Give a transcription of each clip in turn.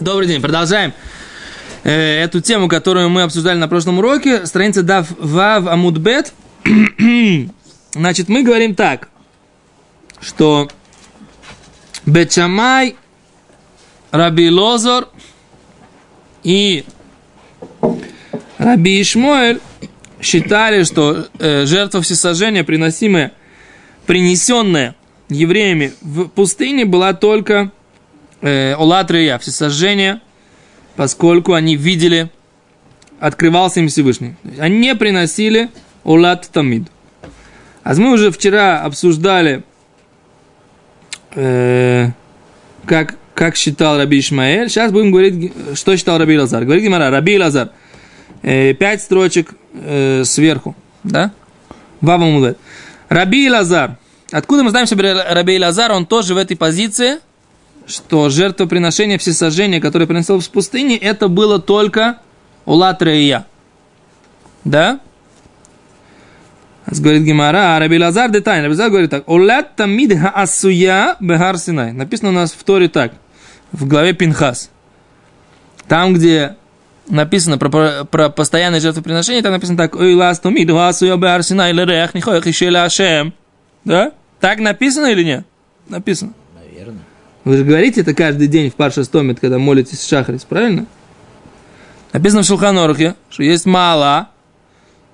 Добрый день, продолжаем э, эту тему, которую мы обсуждали на прошлом уроке. Страница Дав Вав Амудбет. Значит, мы говорим так, что Бечамай, Раби Лозор и Раби Ишмоэль считали, что э, жертва всесожжения, приносимая, принесенная евреями в пустыне, была только э, Олат Рея, всесожжение, поскольку они видели, открывался им Всевышний. Они не приносили Олат Тамид. А мы уже вчера обсуждали, э, как, как считал Раби Ишмаэль. Сейчас будем говорить, что считал Раби Лазар. Говорит Гимара, Раби Лазар, э, пять строчек э, сверху, да? Вава Мудет. Раби Лазар. Откуда мы знаем, что Раби Лазар, он тоже в этой позиции – что жертвоприношение всесожжения, которое приносил в пустыне, это было только Улат Рея. Да? Говорит Гимара, а Лазар детайн. Раби Лазар говорит так. Улат тамид асуя бехар синай. Написано у нас в Торе так. В главе Пинхас. Там, где написано про, про, постоянное жертвоприношение, там написано так. Ой, лас тамид асуя бехар синай лерех нихоях ишеля ашем. Да? Так написано или нет? Написано. Вы же говорите это каждый день в Парша Стомит, когда молитесь в Шахрис, правильно? Написано в Шулханорухе, что есть мала.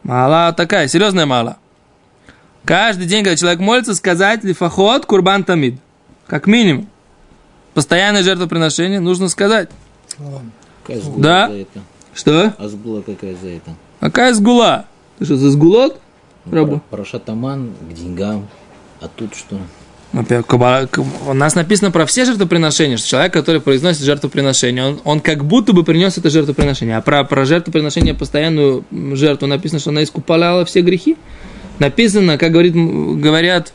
Мала такая, серьезная мала. Каждый день, когда человек молится, сказать лифахот курбан тамид. Как минимум. Постоянное жертвоприношение нужно сказать. Какая сгула Да? за это? Что? А сгула какая за это? Какая сгула? Ты что, за сгулот? Рабу. Про, про шатаман к деньгам. А тут что? У нас написано про все жертвоприношения, что человек, который произносит жертвоприношение, он, он как будто бы принес это жертвоприношение. А про, про жертвоприношение, постоянную жертву, написано, что она искупала все грехи. Написано, как говорит, говорят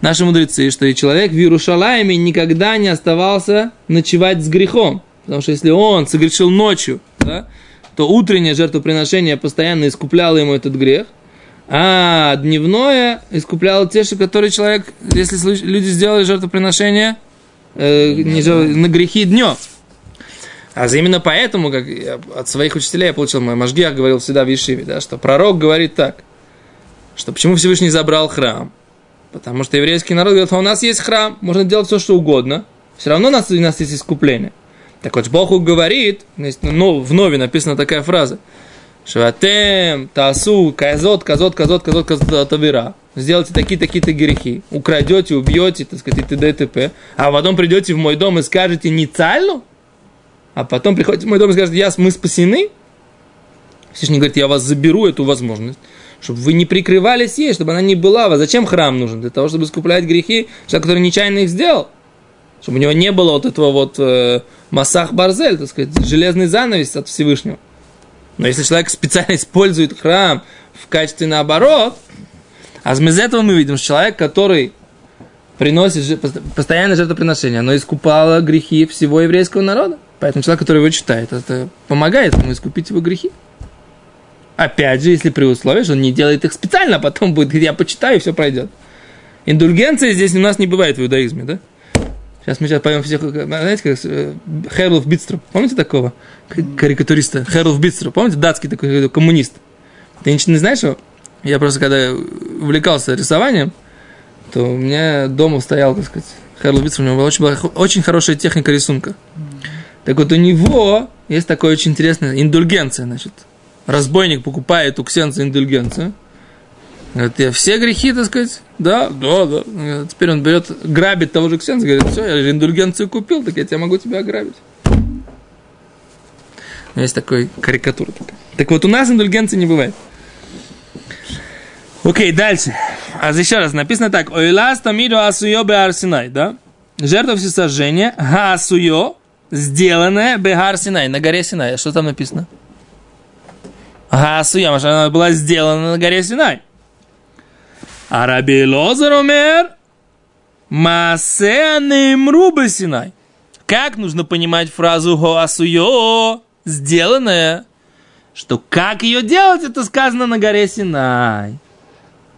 наши мудрецы, что и человек в Иерушалайме никогда не оставался ночевать с грехом. Потому что если он согрешил ночью, да, то утреннее жертвоприношение постоянно искупляло ему этот грех. А дневное искупляло те, что которые человек, если люди сделали жертвоприношение э, не жер- на грехи днем. А именно поэтому, как от своих учителей я получил, мой Машгиах говорил всегда в Ешиве, да, что пророк говорит так, что почему Всевышний забрал храм? Потому что еврейский народ говорит, а у нас есть храм, можно делать все, что угодно, все равно у нас, у нас есть искупление. Так вот, Бог говорит, ну, в Нове написана такая фраза, Шватем, Тасу, Казот, Казот, Казот, Казот, Казот, Тавира. Сделайте такие-такие-то грехи. Украдете, убьете, так сказать, и т.д. и т.п. А потом придете в мой дом и скажете не цальну, а потом приходите в мой дом и скажете, я, мы спасены. Всевышний говорит, я вас заберу эту возможность, чтобы вы не прикрывались ей, чтобы она не была вас. Зачем храм нужен? Для того, чтобы искуплять грехи человека, который нечаянно их сделал. Чтобы у него не было вот этого вот э, массах барзель, так сказать, железный занавес от Всевышнего. Но если человек специально использует храм в качестве наоборот, а из этого мы видим, что человек, который приносит постоянное жертвоприношение, оно искупало грехи всего еврейского народа. Поэтому человек, который его читает, это помогает ему искупить его грехи. Опять же, если при условии, что он не делает их специально, а потом будет, я почитаю, и все пройдет. Индульгенция здесь у нас не бывает в иудаизме, да? Сейчас мы сейчас поем всех, знаете, как э, Херлуф Бидструп. Помните такого карикатуриста? Херлуф Бидструп. Помните, датский такой э, коммунист? Ты ничего не знаешь его? Я просто, когда увлекался рисованием, то у меня дома стоял, так сказать, Херлуф Бидструп. У него была очень, была очень хорошая техника рисунка. Так вот, у него есть такое очень интересное индульгенция, значит. Разбойник покупает у ксенца индульгенцию. Говорит, я все грехи, так сказать, да, да, да. Теперь он берет, грабит того же ксенца, говорит, все, я же индульгенцию купил, так я тебя могу тебя ограбить. Есть такой карикатура такая. Так вот, у нас индульгенции не бывает. Окей, дальше. А еще раз, написано так. Ойлас тамиду асуё бе арсинай, да? Жертва всесожжения, асуё, сделанная бе арсинай, на горе Синай. Что там написано? Асуя, она была сделана на горе Синай. А Раби Лозер умер, Масе бе Синай. Как нужно понимать фразу Хоасуё, сделанная, что как ее делать, это сказано на горе Синай.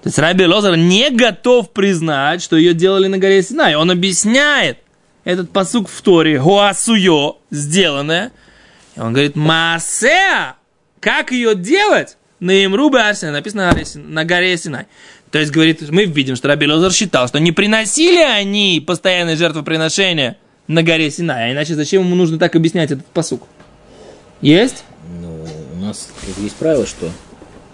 То есть Раби Лозер не готов признать, что ее делали на горе Синай. Он объясняет, этот посук в Торе, Гуасуё, сделанное. И он говорит, Маасеа, как ее делать? На Имрубе Арсена, написано на горе Синай. То есть, говорит, мы видим, что Раби Лозар считал, что не приносили они постоянные жертвоприношения на горе Синай, а иначе зачем ему нужно так объяснять этот посук? Есть? Ну, у нас есть правило, что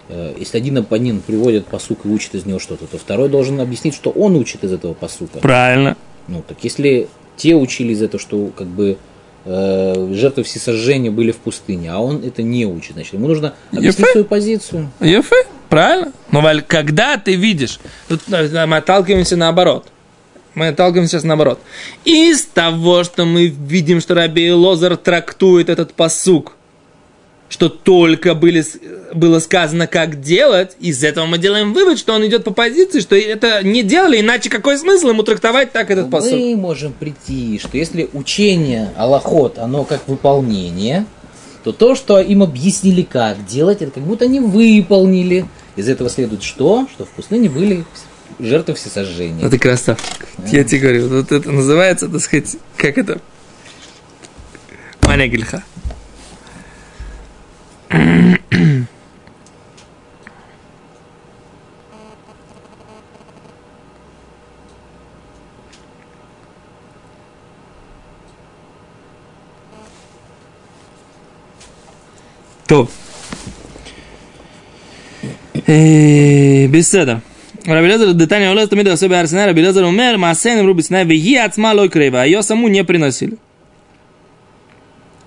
э, если один оппонент приводит посук и учит из него что-то, то второй должен объяснить, что он учит из этого посука. Правильно. Ну, так если те учили из этого, что как бы э, жертвы всесожжения были в пустыне, а он это не учит, значит, ему нужно объяснить Ефе. свою позицию. Ефе, правильно. Но когда ты видишь, тут э, мы отталкиваемся наоборот. Мы отталкиваемся сейчас наоборот. Из того, что мы видим, что Раби Лозар трактует этот посук, что только были, с- было сказано, как делать, из этого мы делаем вывод, что он идет по позиции, что это не делали, иначе какой смысл ему трактовать так этот посук? Мы можем прийти, что если учение Аллахот, оно как выполнение, то то, что им объяснили, как делать, это как будто они выполнили. Из этого следует что? Что в пустыне были жертвы всесожжения. Ну ты красавчик. Я тебе говорю, вот это называется, так сказать, как это? Маня гельха. Беседа. Рабелезер детание олез тамида особе арсена, Рабелезер умер, масен руби сна, веги ацма лой крева, а ее саму не приносили.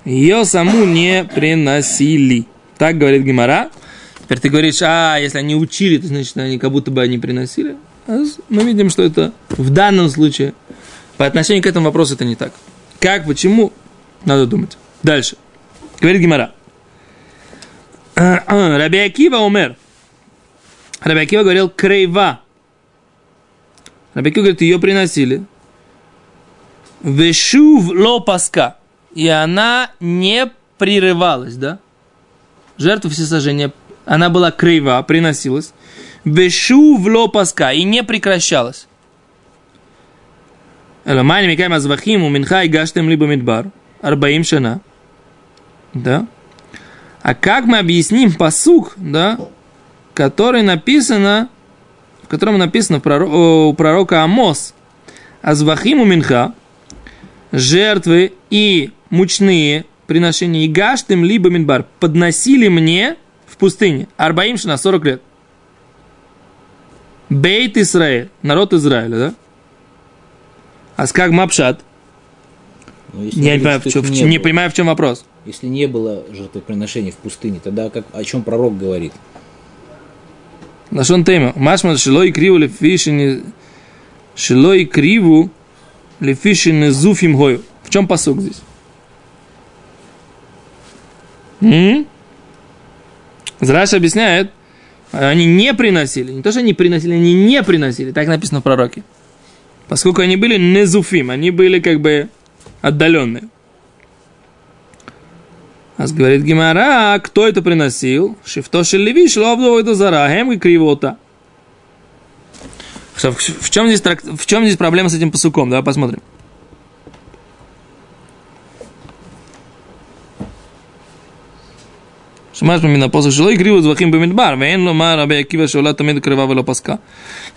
Ее саму не приносили. Так говорит Гимара. Теперь ты говоришь, а, если они учили, то значит, они как будто бы они приносили. А мы видим, что это в данном случае. По отношению к этому вопросу это не так. Как, почему, надо думать. Дальше. Говорит Гимара. А, а, Рабиакива умер. Раби Акива говорил крейва. Раби Акива говорит, ее приносили. Вешув ло паска. И она не прерывалась, да? Жертва всесожжения. Она была крейва, приносилась. Вешув ло паска. И не прекращалась. Эламайни микай мазвахим, у минха и гаштем либо мидбар. Арбаим шана. Да? А как мы объясним посук, да, который написано, в котором написано о, у пророка Амос, Азвахиму Минха, жертвы и мучные приношения, и гаштым либо минбар, подносили мне в пустыне, Арбаим на 40 лет. Бейт Израиль, народ Израиля, да? А с как Мапшат? Если Я не, понимаю, в чем- не не понимаю, в чем вопрос. Если не было жертвоприношений в пустыне, тогда как, о чем пророк говорит? На Нашон тема. Машмад шилой криву лефишини... Шилой криву лефишини зуфим гою. В чем посук здесь? М? Зраш объясняет, они не приносили. Не то, что они приносили, они не приносили. Так написано в пророке. Поскольку они были незуфим, они были как бы отдаленные. А говорит Гимара, кто это приносил? Шифто шелеви, шловду это зара, хем и кривота. В, в чем здесь, трак- в чем здесь проблема с этим посуком? Давай посмотрим. שמעת מן הפוסק שלא הקריבו זבחים במדבר, ואין לומר רבי עקיבא שעולה תמיד קרבה ולא פסקה.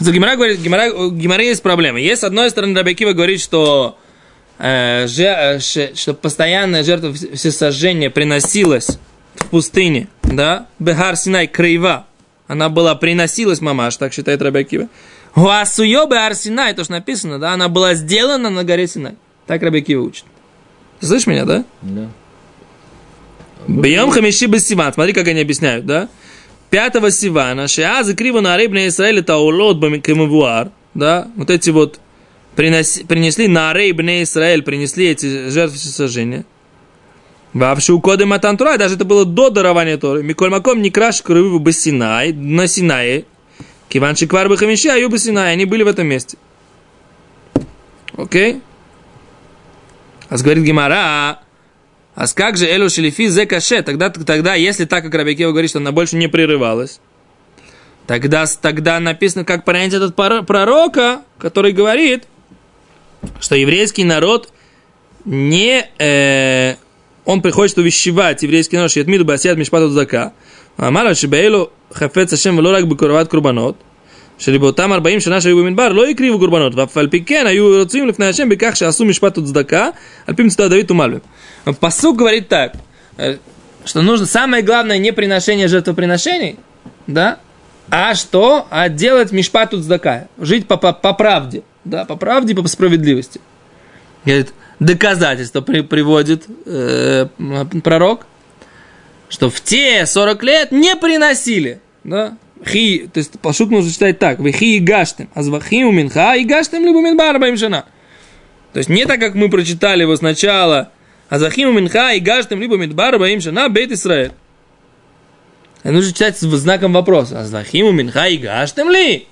אז Гимара говорит, Гимара, у Гимара есть проблема. Есть, с одной стороны, Раби Акива говорит, что, э, э, ше- что постоянная жертва вс- всесожжения приносилась в пустыне, да, Бехар Синай Крейва, она была, приносилась мамаш, так считает Раби Акива. Гуасуё Бехар Синай, то, что написано, да, она была сделана на горе Синай. Так Раби Акива учит. Ты слышишь меня, да? Да. Бьем хамиши без Сиван. Смотри, как они объясняют, да? Пятого Сивана, Шиа закрива на рыбне Израиля таулот бамикамавуар, да? Вот эти вот приноси- принесли на рыбне Израиль, принесли эти жертвы всесожжения. Вавшу коды матантура, даже это было до дарования Торы. Миколь маком не краш крыву басинай, на Синае. Киванши квар бы хамиши, а юба Синай. Они были в этом месте. Окей? А говорит Гимара, а как же Элю Шелифи зе каше? Тогда, тогда, если так, как Рабикева говорит, что она больше не прерывалась, тогда, тогда написано, как понять этот пророка, который говорит, что еврейский народ не, э, он приходит увещевать еврейский народ, что Ятмиду Басиат Мишпату Зака. אמר שבאלו חפץ השם ולא רק בקרבת קורבנות, שבאותם 40 שנה שהיו במדבר לא הקריבו קורבנות, ואף על פי כן היו רצויים לפני השם בכך שעשו משפט וצדקה, על פי מצוות דוד ומלווה. Посук говорит так, э, что нужно самое главное не приношение жертвоприношений, да, а что? А делать мишпату цдака, жить по, по, по правде, да, по правде и по справедливости. Говорит, доказательство при, приводит э, пророк, что в те 40 лет не приносили, да, хи, то есть пошут нужно читать так, вы хи и гаштем, а звахи у минха и гаштем либо минбар жена. То есть не так, как мы прочитали его сначала, а захиму минха и гаштем либо мидбар баим шана бейт Исраэль. Нужно читать с знаком вопроса. А захиму минха и гаштем ли?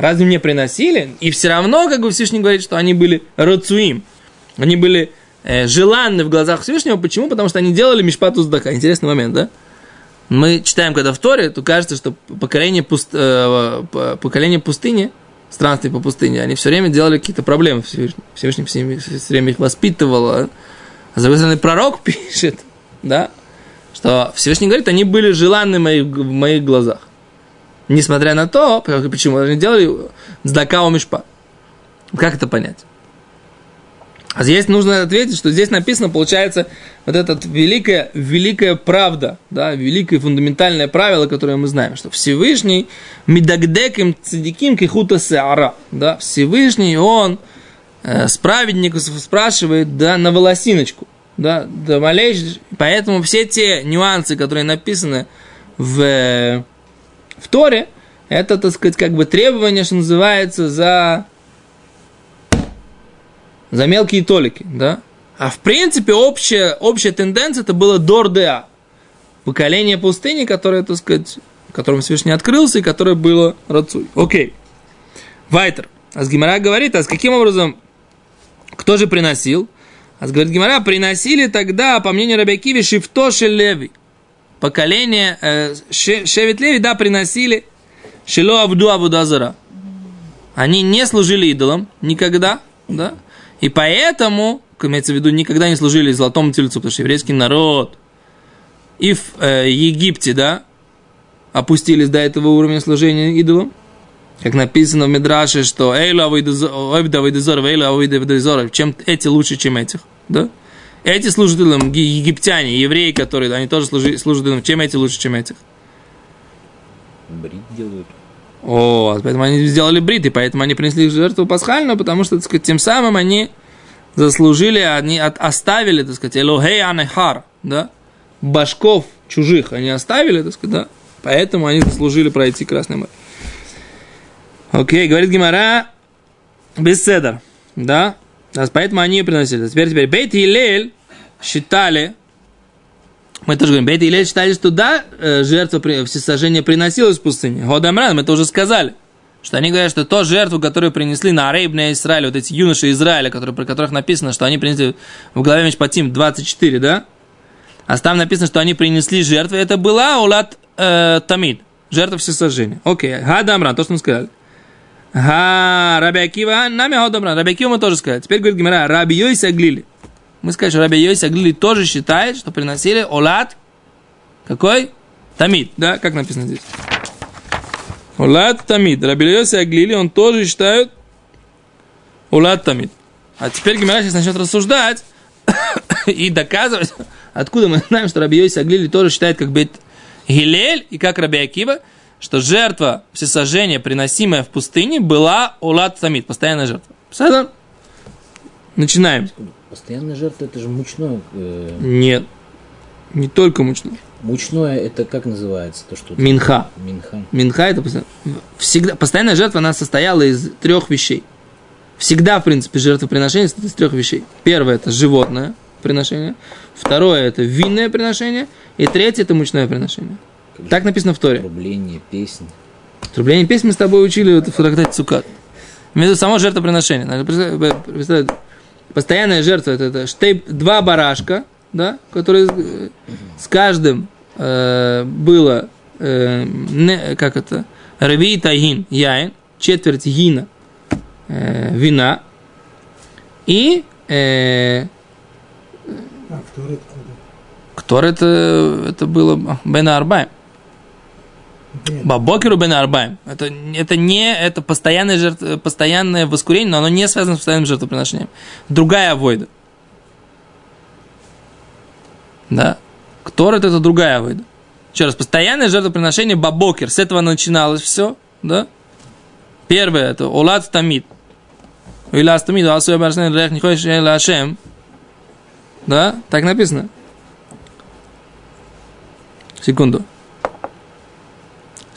Разве мне приносили? И все равно, как бы Всевышний говорит, что они были рацуим. Они были э, желанны в глазах Всевышнего. Почему? Потому что они делали мишпату сдака. Интересный момент, да? Мы читаем, когда в Торе, то кажется, что поколение, пуст, э, поколение пустыни, странствий по пустыне, они все время делали какие-то проблемы Всевышний. Всевышний все, время их воспитывал. А с пророк пишет, да, что Всевышний говорит, они были желанны в моих, в моих глазах. Несмотря на то, почему они делали сдакау мишпа. Как это понять? А здесь нужно ответить, что здесь написано, получается, вот эта великая, великая правда, да, великое фундаментальное правило, которое мы знаем, что Всевышний мидагдеким цадиким кихута сеара, да, Всевышний, он э, с праведников спрашивает, да, на волосиночку, да, да малейший, поэтому все те нюансы, которые написаны в в Торе, это, так сказать, как бы требование, что называется, за, за мелкие толики, да? А в принципе общая, общая тенденция это было Дордеа, поколение пустыни, которое, так сказать, которым Всевышний открылся и которое было Рацуй. Окей. Вайтер. А с Гимара говорит, а с каким образом, кто же приносил? А с говорит Гимара, приносили тогда, по мнению Рабиакиви, Шифтоши Леви поколение э, Шевит Леви, да, приносили Шило Абду Абудазара. Они не служили идолам никогда, да, и поэтому, имеется в виду, никогда не служили золотому тельцу, потому что еврейский народ и в э, Египте, да, опустились до этого уровня служения идолам, как написано в Медраше, что Эйла Авидазор, Эйла Авидазор, чем эти лучше, чем этих, да, эти служат идолам, египтяне, евреи, которые, они тоже служат, служат идолам. Чем эти лучше, чем этих? Брит делают. О, поэтому они сделали брит, и поэтому они принесли жертву пасхальную, потому что, так сказать, тем самым они заслужили, они от, оставили, так сказать, Элохей Анехар, да, башков чужих они оставили, так сказать, да, поэтому они заслужили пройти Красный море. Окей, говорит Гимара, беседер, да, Поэтому они приносили. Теперь, теперь, Бейт и Лель считали, мы тоже говорим, Бейт и Лель считали, что да, э, жертва всесожжения приносилась в пустыне. Годамран, мы это уже сказали. Что они говорят, что то жертву, которую принесли на Арейбне Израиле, вот эти юноши Израиля, которые, про которых написано, что они принесли в главе Мешпатим 24, да? А там написано, что они принесли жертву, это была Улат э, Тамид, жертва всесожжения. Окей, Гадамран, то, что мы сказали. Га, Раби Акива, нами Ходобран. Раби Акива мы тоже сказали. Теперь говорит Гимара, Раби Йойс Аглили. Мы сказали, что Раби Йойс Аглили тоже считает, что приносили олад, какой? Тамид, да, как написано здесь? Олад Тамид. Раби Йойс Аглили, он тоже считает олад Тамид. А теперь Гимара сейчас начнет рассуждать и доказывать, откуда мы знаем, что Раби Йойс Аглили тоже считает как Бет Гилель и как Раби Акива, что жертва всесожжения, приносимая в пустыне, была улад самит, постоянная жертва. Все Начинаем. Постоянная жертва это же мучное. Э... Нет. Не только мучное. Мучное это как называется? То, что Минха. Минха. Минха это всегда постоянная жертва, она состояла из трех вещей. Всегда, в принципе, жертвоприношение состоит из трех вещей. Первое это животное приношение. Второе это винное приношение. И третье это мучное приношение. Так написано в Торе. Трубление, песни. Трубление песни мы с тобой учили в трактате Цукат. Между само жертвоприношение. Постоянная жертва это, это штейп, два барашка, да, которые э, с каждым э, было э, не, как это рави тагин яин четверть гина э, вина и э, А, кто это? Ктор это, это было Бен Арбайм. Бабокеру Бен Арбайм. Это, это не это постоянное, жертв, постоянное воскурение, но оно не связано с постоянным жертвоприношением. Другая авойда. Да. Ктор это, это другая авойда. Еще раз, постоянное жертвоприношение Бабокер. С этого начиналось все. Да? Первое это Олад Тамид. Илас Тамид, Асуя Барсен Рех Нихойш Лашем. Да? Так написано. Секунду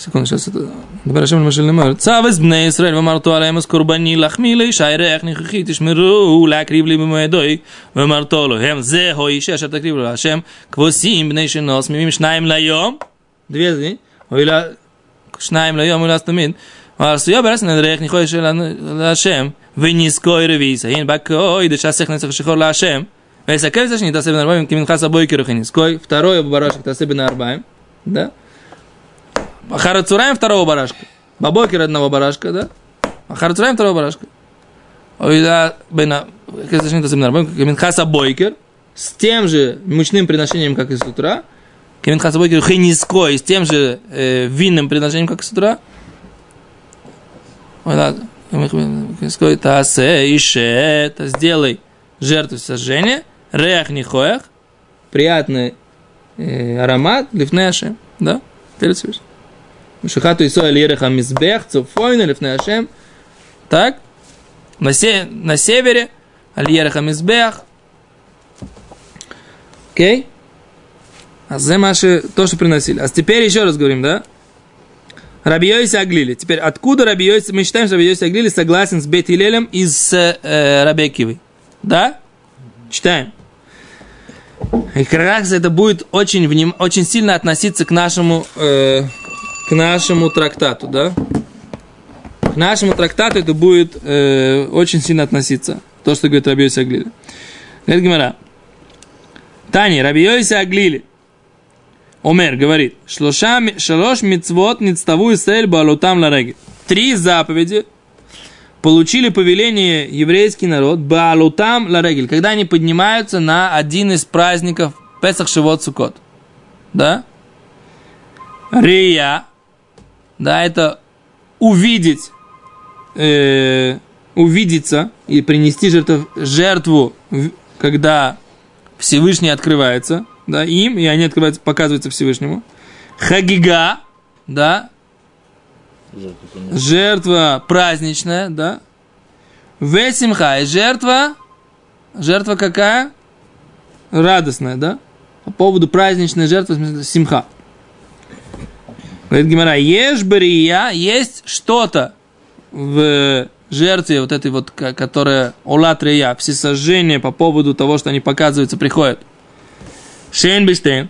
секунду, сейчас это... דבר השם למשל נאמר, צוות בני ישראל ואמרתו עליהם אז קורבני לחמי לאישי ריח נכחי תשמרו להקריב לי במועדוי ואמרתו לו הם זהו איש אשר תקריבו לו השם כבוסים בני שנוס מביאים שניים ליום две дни, אוי לה, שניים ליום אוי תמיד ועשויה ברסן את ריח נכחי של להשם ונזכוי רביסה הן בקוי דשסך נצח שחור להשם ויסקל זה שניתעשה בן ארבעים כי מנחס הבויקר וכי נזכוי второе барашек תעשה бен арбаем, да? Ахарацураем второго барашка. Бабокер одного барашка, да? Ахарацураем второго барашка. Ойда бена Каминхаса Бойкер с тем же мучным приношением, как и с утра. Каминхаса Бойкер Хениско с тем же э, винным приношением, как и с утра. Ойда Хениско Тасе Ише сделай жертву сожжения. Реах Нихоях. Приятный э, аромат. Лифнешем. Да? Перед Всевышним. Шихату Исоя Лиреха Мизбех, Цуфойна, Лифнеашем. Так? На, се, на севере Альереха Мизбех. Окей? А за маши то, что приносили. А теперь еще раз говорим, да? Рабиойси Аглили. Теперь, откуда Рабиойси, мы считаем, что Рабиойси Аглили согласен с Бетилелем из э, Рабекивой. Да? Читаем. И как раз это будет очень, очень сильно относиться к нашему э, к нашему трактату, да? К нашему трактату это будет э, очень сильно относиться. То, что говорит Раби Йоси Аглили. Говорит Гимара. Тани, Раби Йоси Аглили. Омер говорит, шлоша, шалош мицвот ництаву Исраэль балутам лареги. Три заповеди получили повеление еврейский народ балутам ларегель, когда они поднимаются на один из праздников Песах Шивот Сукот. Да? Рия, да, это увидеть, э, увидеться и принести жертву, жертву, когда Всевышний открывается, да, им, и они открываются, показываются Всевышнему. Хагига, да, жертва праздничная, да. Весимха, и жертва, жертва какая? Радостная, да. По поводу праздничной жертвы, симха. Говорит Гимара, ешь бария, есть что-то в жертве вот этой вот, которая олат рия, всесожжение по поводу того, что они показываются, приходят. Шейн биштейн.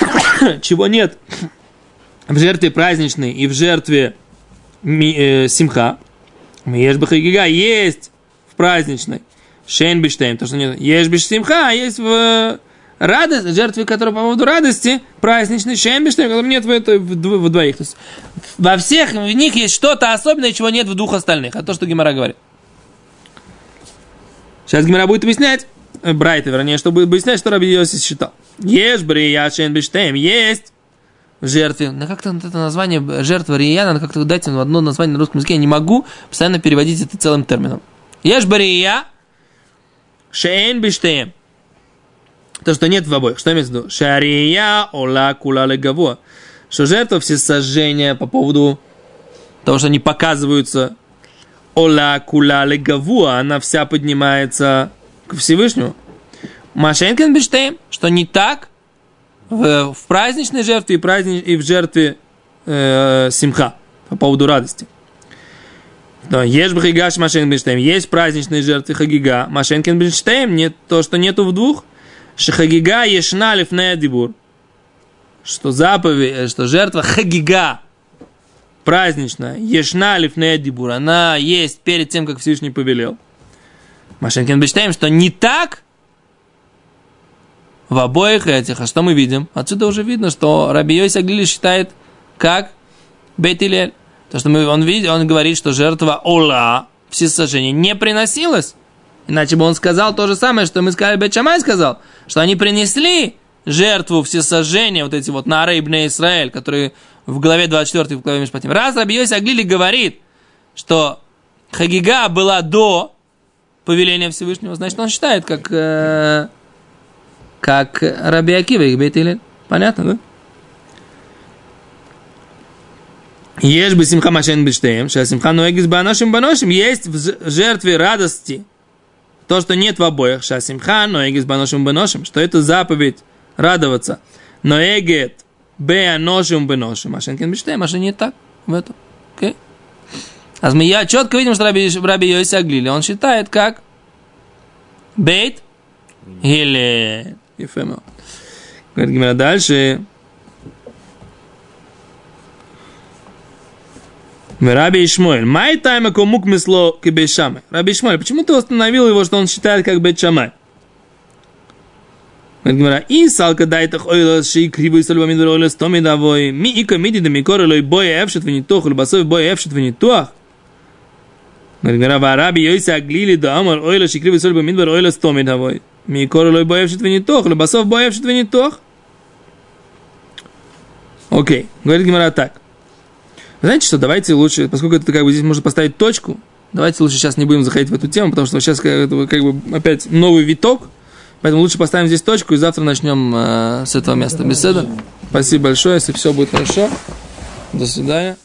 Чего нет в жертве праздничной и в жертве э, симха. Ешь бахагига есть в праздничной. Шейн биштейн, то, что нет. Ешь биш симха, а есть в радость, жертве которой по поводу радости, праздничный шембиштейн, которого нет в, это, в, в, двоих. То есть во всех в них есть что-то особенное, чего нет в двух остальных. А то, что Гимара говорит. Сейчас Гимара будет объяснять, э, Брайта, вернее, чтобы объяснять, что Раби Йосиф считал. Есть брия шенбиштейм, есть в жертве. Ну, как-то это название жертва Рия, надо как-то дать ему одно название на русском языке. Я не могу постоянно переводить это целым термином. Ешь бария, шейн. То, что нет в обоих. Что имеется в виду? Шария ола кула легаво. Что жертва всесожжения по поводу того, что они показываются ола кула легавуа, она вся поднимается к Всевышнему. Машенкен биштейм, что не так в, в праздничной жертве и, празднич, и в жертве э, симха по поводу радости. Да, ешь бхигаш машенкен биштейм. Есть праздничные жертвы хагига. Машенкен биштейм, нет то, что нету в двух. Шахагига ешна лифнея дибур. Что заповедь, что жертва хагига праздничная, ешна лифнея дибур, она есть перед тем, как Всевышний повелел. Машенкин Бештейм, что не так в обоих этих. А что мы видим? Отсюда уже видно, что Раби Йоси считает как Бетилель. То, что мы, он, видит, он говорит, что жертва Ола, всесожжение, не приносилась Иначе бы он сказал то же самое, что мы сказали, Бечамай сказал, что они принесли жертву всесожжения, вот эти вот на Арейбне Израиль, которые в главе 24 в главе Мишпатим. Раз Раби Йоси Аглили говорит, что Хагига была до повеления Всевышнего, значит, он считает, как, э, как Раби Акива их Бейтилель. Понятно, да? Ешь бы симха машен биштеем, сейчас симха ноэгис баношим баношим. Есть в жертве радости то, что нет в обоих. Сейчас симха ноэгис баношим баношим. Что это заповедь радоваться. Ноэгет беаношим баношим. Машенкин биштеем, машин не так в этом. Окей? А мы я четко видим, что Раби, Раби Йоси Аглили, он считает как бейт или. Говорит Гимера дальше. Раби Ишмоэль. Май тайма комук мисло кибешамай. Раби Ишмоэль, почему ты остановил его, что он считает как бет шамай? Говорит и салка дайтах ойлос ши кривый сольба мидвер ойлос томи давой. Ми ика миди да микора лой боя эфшет венитух, лбасов боя эфшет венитух. Говорит Гимара, вараби йойся аглили да амар ойлос ши кривый сольба мидвер ойлос томи давой. Ми икора лой боя эфшет венитух, лбасов боя эфшет венитух. Окей, говорит Гимара так. Знаете что, давайте лучше, поскольку это как бы здесь можно поставить точку, давайте лучше сейчас не будем заходить в эту тему, потому что сейчас как, как бы опять новый виток, поэтому лучше поставим здесь точку и завтра начнем э, с этого места беседы. Спасибо большое, если все будет хорошо. До свидания.